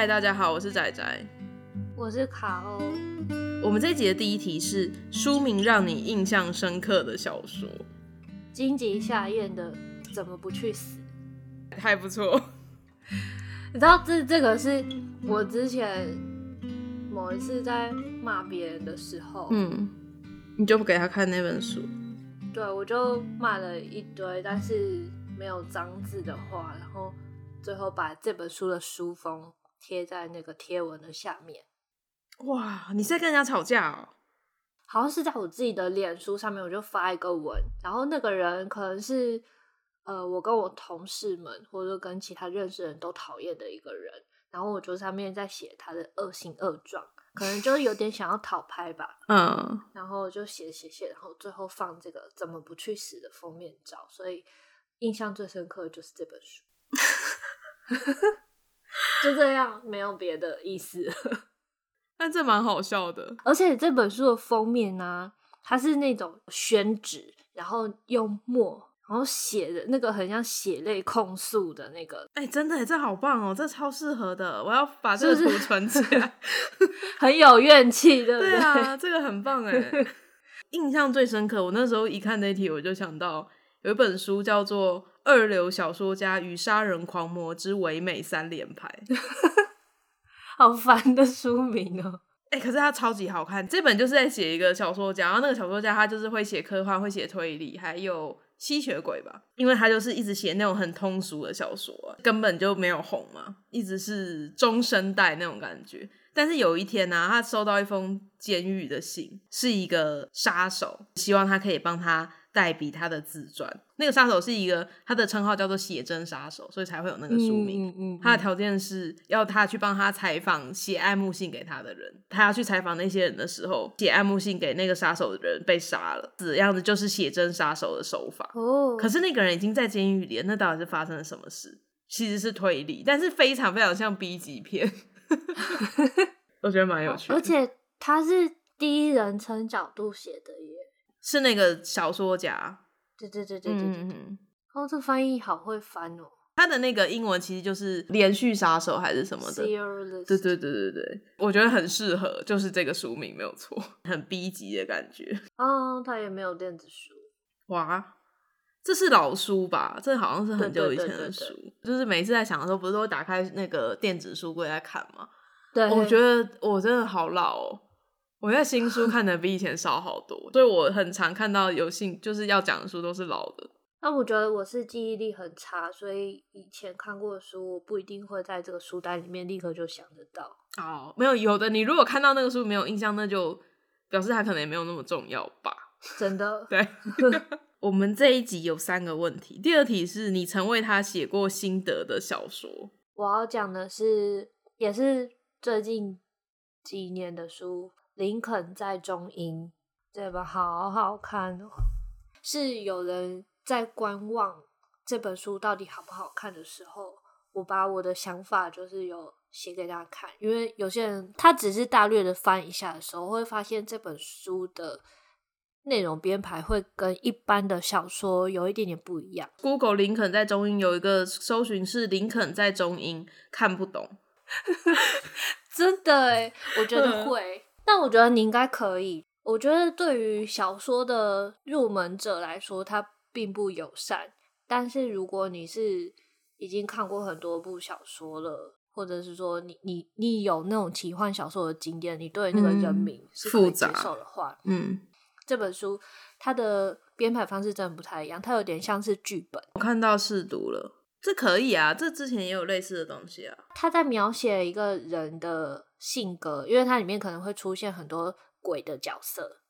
嗨，大家好，我是仔仔，我是卡欧。我们这一集的第一题是书名让你印象深刻的小说，荆棘夏彦的《怎么不去死》还不错。你知道这这个是我之前某一次在骂别人的时候，嗯，你就不给他看那本书？对，我就骂了一堆，但是没有脏字的话，然后。最后把这本书的书封贴在那个贴文的下面。哇，你在跟人家吵架哦？好像是在我自己的脸书上面，我就发一个文，然后那个人可能是呃，我跟我同事们或者跟其他认识人都讨厌的一个人，然后我就上面在写他的恶行恶状，可能就是有点想要讨拍吧。嗯，然后就写写写，然后最后放这个怎么不去死的封面照，所以印象最深刻的就是这本书。就这样，没有别的意思。但这蛮好笑的，而且这本书的封面呢、啊，它是那种宣纸，然后用墨，然后写的那个很像血泪控诉的那个。哎、欸，真的，这好棒哦，这超适合的。我要把这个图存起来，很有怨气，对不对？对啊，这个很棒哎。印象最深刻，我那时候一看那题，我就想到有一本书叫做。二流小说家与杀人狂魔之唯美三连拍，好烦的书名哦！哎、欸，可是它超级好看。这本就是在写一个小说家，然后那个小说家他就是会写科幻，会写推理，还有吸血鬼吧。因为他就是一直写那种很通俗的小说，根本就没有红嘛，一直是中生代那种感觉。但是有一天呢、啊，他收到一封监狱的信，是一个杀手，希望他可以帮他。代笔他的自传，那个杀手是一个，他的称号叫做写真杀手，所以才会有那个书名。嗯嗯嗯、他的条件是要他去帮他采访写爱慕信给他的人，他要去采访那些人的时候，写爱慕信给那个杀手的人被杀了，这样子就是写真杀手的手法。哦，可是那个人已经在监狱里，那到底是发生了什么事？其实是推理，但是非常非常像 B 级片，我觉得蛮有趣的。而且他是第一人称角度写的耶。是那个小说家，对对对对对对对。哦，这翻译好会翻哦。他的那个英文其实就是连续杀手还是什么的。对对对对对，我觉得很适合，就是这个书名没有错，很 B 级的感觉。哦，他也没有电子书。哇，这是老书吧？这好像是很久以前的书。对对对对对，就是每次在想的时候，不是都会打开那个电子书柜在看吗？对。我觉得我真的好老哦。我现在新书看的比以前少好多，所以我很常看到有兴就是要讲的书都是老的。那我觉得我是记忆力很差，所以以前看过的书，我不一定会在这个书单里面立刻就想得到。哦，没有，有的你如果看到那个书没有印象，那就表示它可能也没有那么重要吧？真的？对。我们这一集有三个问题，第二题是你曾为他写过心得的小说。我要讲的是，也是最近几年的书。林肯在中英，这本好好看哦。是有人在观望这本书到底好不好看的时候，我把我的想法就是有写给大家看。因为有些人他只是大略的翻一下的时候，会发现这本书的内容编排会跟一般的小说有一点点不一样。Google 林肯在中英有一个搜寻是林肯在中英看不懂，真的诶，我觉得会。但我觉得你应该可以。我觉得对于小说的入门者来说，它并不友善。但是如果你是已经看过很多部小说了，或者是说你你你有那种奇幻小说的经验，你对那个人名是可以接受的话，嗯，嗯，这本书它的编排方式真的不太一样，它有点像是剧本。我看到试读了，这可以啊，这之前也有类似的东西啊。他在描写一个人的。性格，因为它里面可能会出现很多鬼的角色，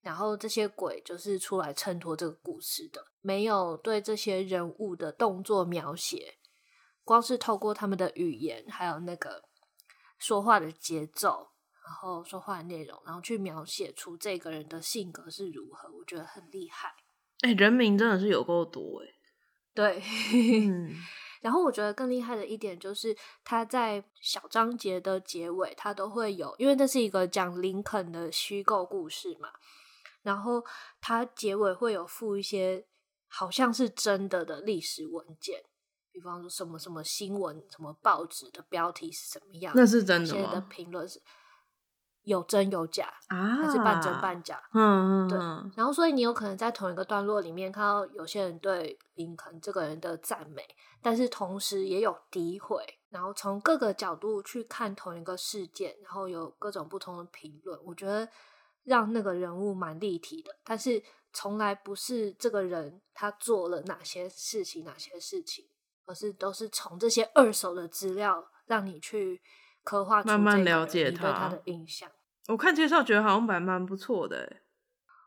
然后这些鬼就是出来衬托这个故事的，没有对这些人物的动作描写，光是透过他们的语言，还有那个说话的节奏，然后说话的内容，然后去描写出这个人的性格是如何，我觉得很厉害。哎、欸，人名真的是有够多哎，对。嗯 然后我觉得更厉害的一点就是，他在小章节的结尾，他都会有，因为这是一个讲林肯的虚构故事嘛。然后他结尾会有附一些好像是真的的历史文件，比方说什么什么新闻、什么报纸的标题是什么样，那是真的吗？的评论是有真有假啊，还是半真半假？嗯嗯，对。然后，所以你有可能在同一个段落里面看到有些人对林肯这个人的赞美，但是同时也有诋毁。然后从各个角度去看同一个事件，然后有各种不同的评论。我觉得让那个人物蛮立体的，但是从来不是这个人他做了哪些事情，哪些事情。而是都是从这些二手的资料让你去刻画，慢慢了解他，对他的印象。我看介绍觉得好像蛮蛮不错的，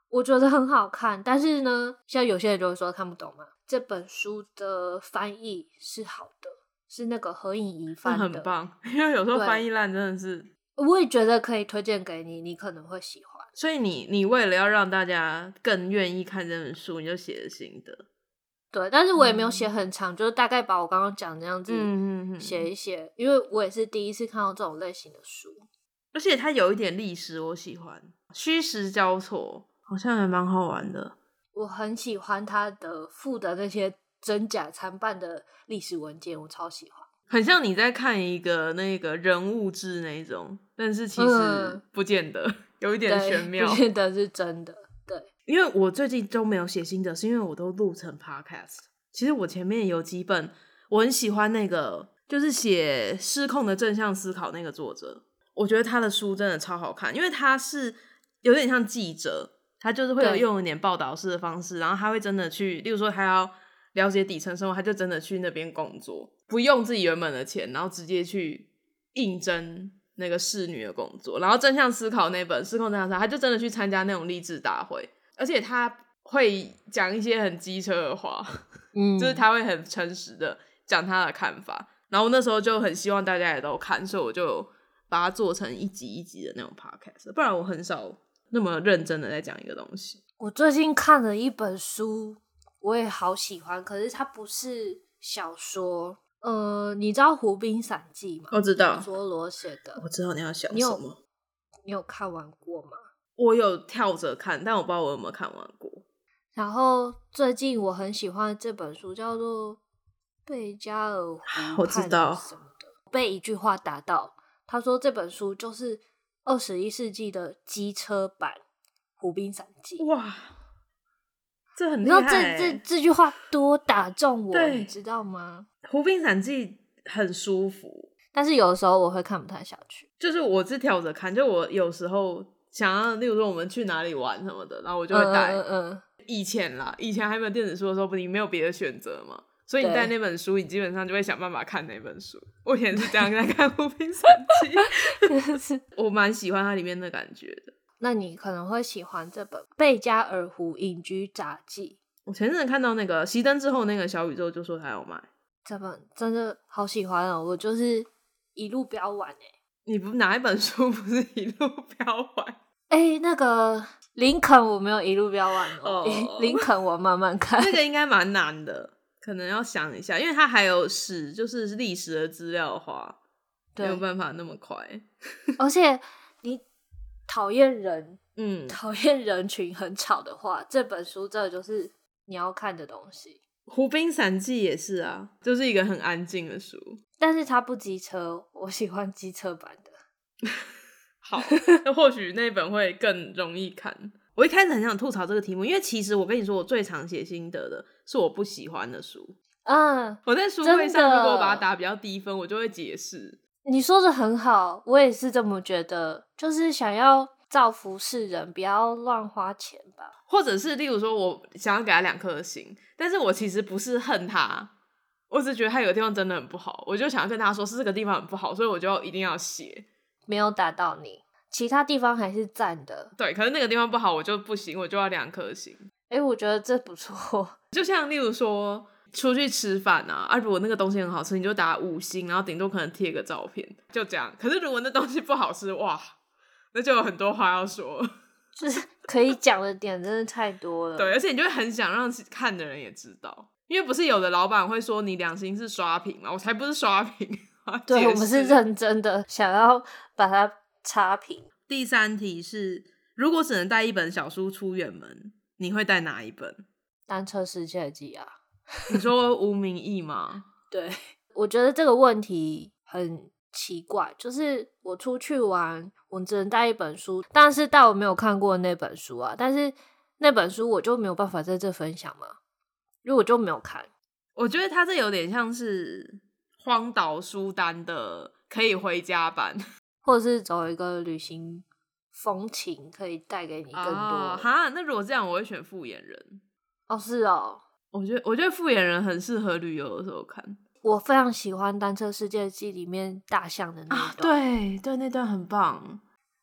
我觉得很好看。但是呢，像有些人就会说看不懂嘛。这本书的翻译是好的，是那个何颖怡翻的，很棒。因为有时候翻译烂真的是，我也觉得可以推荐给你，你可能会喜欢。所以你你为了要让大家更愿意看这本书，你就写了心得。对，但是我也没有写很长，嗯、就是大概把我刚刚讲的那样子写一写，因为我也是第一次看到这种类型的书，而且它有一点历史，我喜欢虚实交错，好像也蛮好玩的。我很喜欢它的附的那些真假参半的历史文件，我超喜欢，很像你在看一个那个人物志那一种，但是其实不见得，嗯、有一点玄妙，不见得是真的。因为我最近都没有写心得，是因为我都录成 podcast。其实我前面有几本我很喜欢，那个就是写失控的正向思考那个作者，我觉得他的书真的超好看，因为他是有点像记者，他就是会有用一点报道式的方式，然后他会真的去，例如说他要了解底层生活，他就真的去那边工作，不用自己原本的钱，然后直接去应征那个侍女的工作。然后正向思考那本失控正向思考，他就真的去参加那种励志大会。而且他会讲一些很机车的话，嗯，就是他会很诚实的讲他的看法。然后那时候就很希望大家也都看，所以我就把它做成一集一集的那种 podcast。不然我很少那么认真的在讲一个东西。我最近看了一本书，我也好喜欢，可是它不是小说。呃，你知道《湖滨散记》吗？我知道，梭罗写的。我知道你要想什么。你有，你有看完过吗？我有跳着看，但我不知道我有没有看完过。然后最近我很喜欢这本书，叫做《贝加尔湖畔》，我知道什么的。被一句话打到，他说这本书就是二十一世纪的机车版《湖滨散记》。哇，这很厉害！你知道这这这句话多打中我，你知道吗？《湖滨散记》很舒服，但是有的时候我会看不太下去。就是我是跳着看，就我有时候。想要，例如说我们去哪里玩什么的，然后我就会带。嗯，嗯，嗯以前啦，以前还没有电子书的时候，不，你没有别的选择嘛，所以你带那本书，你基本上就会想办法看那本书。我以前是这样在看《湖滨散记》，我蛮喜欢它里面的感觉的。那你可能会喜欢这本《贝加尔湖隐居杂记》。我前阵子看到那个熄灯之后那个小宇宙就说他要卖这本，真的好喜欢哦！我就是一路飙完哎。你不哪一本书不是一路飙完？哎、欸，那个林肯我没有一路飙完哦。林肯我慢慢看，这个应该蛮难的，可能要想一下，因为它还有史，就是历史的资料的话，没有办法那么快。而且你讨厌人，嗯，讨厌人群很吵的话，这本书这就是你要看的东西。《湖滨散记》也是啊，就是一个很安静的书，但是它不机车，我喜欢机车版的。好，那或许那本会更容易看。我一开始很想吐槽这个题目，因为其实我跟你说，我最常写心得的是我不喜欢的书。嗯，我在书柜上如果我把它打比较低分，我就会解释。你说的很好，我也是这么觉得，就是想要。造福世人，不要乱花钱吧。或者是，例如说，我想要给他两颗星，但是我其实不是恨他，我只觉得他有个地方真的很不好，我就想要跟他说是这个地方很不好，所以我就一定要写。没有打到你，其他地方还是赞的。对，可是那个地方不好，我就不行，我就要两颗星。哎、欸，我觉得这不错。就像例如说出去吃饭啊，啊，如果那个东西很好吃，你就打五星，然后顶多可能贴个照片，就这样。可是如果那东西不好吃，哇！那就有很多话要说，就是可以讲的点真的太多了。对，而且你就会很想让看的人也知道，因为不是有的老板会说你良心是刷屏嘛？我才不是刷屏，对，我们是认真的想要把它差评。第三题是，如果只能带一本小书出远门，你会带哪一本？单车世界记啊？你说无名义吗？对，我觉得这个问题很奇怪，就是我出去玩，我只能带一本书，但是带我没有看过的那本书啊，但是那本书我就没有办法在这分享嘛，因为我就没有看。我觉得他这有点像是荒岛书单的可以回家版，或者是走一个旅行风情，可以带给你更多。哈、啊，那如果这样，我会选复眼人。哦，是哦，我觉得我觉得复眼人很适合旅游的时候看。我非常喜欢《单车世界记》里面大象的那段，啊、对对，那段很棒，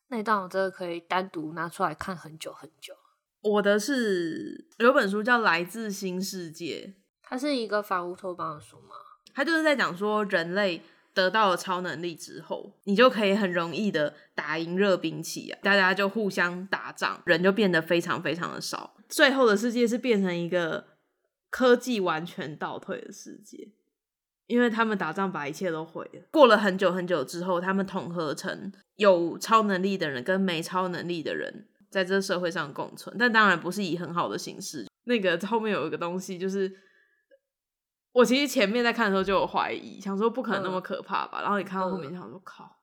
那段我真的可以单独拿出来看很久很久。我的是有本书叫《来自新世界》，它是一个反乌托邦的书吗？他就是在讲说人类得到了超能力之后，你就可以很容易的打赢热兵器啊，大家就互相打仗，人就变得非常非常的少。最后的世界是变成一个科技完全倒退的世界，因为他们打仗把一切都毁了。过了很久很久之后，他们统合成有超能力的人跟没超能力的人在这社会上共存，但当然不是以很好的形式。那个后面有一个东西，就是我其实前面在看的时候就有怀疑，想说不可能那么可怕吧，嗯、然后你看到后面想说靠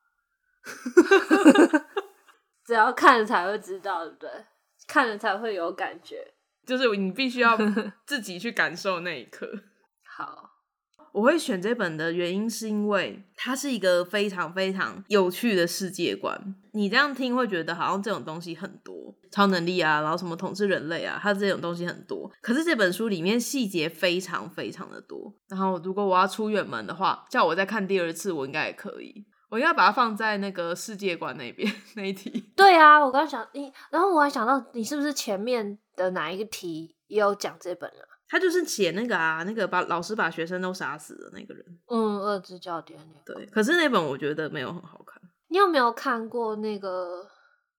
只要看了才会知道，对不对？看了才会有感觉，就是你必须要 自己去感受那一刻。好，我会选这本的原因是因为它是一个非常非常有趣的世界观。你这样听会觉得好像这种东西很多，超能力啊，然后什么统治人类啊，它这种东西很多。可是这本书里面细节非常非常的多。然后如果我要出远门的话，叫我再看第二次，我应该也可以。我应该把它放在那个世界观那边 那一题。对啊，我刚想你，然后我还想到你是不是前面的哪一个题也有讲这本啊？他就是写那个啊，那个把老师把学生都杀死的那个人。嗯，恶之教典。对，可是那本我觉得没有很好看。你有没有看过那个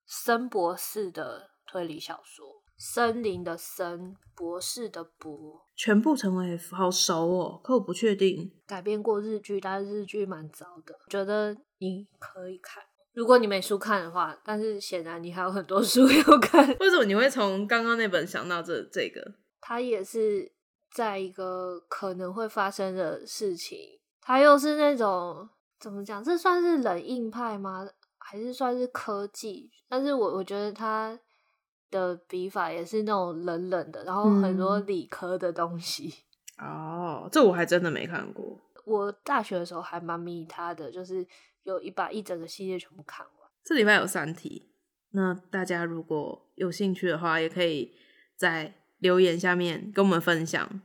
森博士的推理小说？森林的森，博士的博，全部成为 F，好熟哦，可我不确定。改编过日剧，但是日剧蛮糟的，觉得你可以看。如果你没书看的话，但是显然你还有很多 书要看。为什么你会从刚刚那本想到这这个？它也是在一个可能会发生的事情，他又是那种怎么讲？这算是冷硬派吗？还是算是科技？但是我我觉得他。的笔法也是那种冷冷的，然后很多理科的东西。嗯、哦，这我还真的没看过。我大学的时候还蛮迷他的，就是有一把一整个系列全部看完。这礼拜有三题，那大家如果有兴趣的话，也可以在留言下面跟我们分享。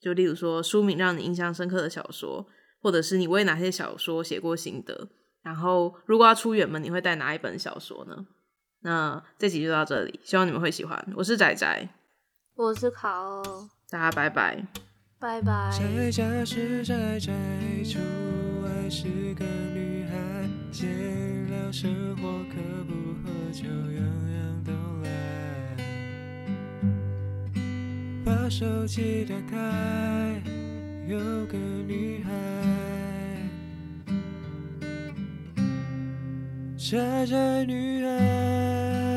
就例如说书名让你印象深刻的小说，或者是你为哪些小说写过心得。然后如果要出远门，你会带哪一本小说呢？那这集就到这里，希望你们会喜欢。我是仔仔，我是卡欧，大家拜拜，拜拜。在家是宅宅，出外是个女孩，闲聊生活可不喝酒，样样把手机打开，有个女孩。傻傻女孩。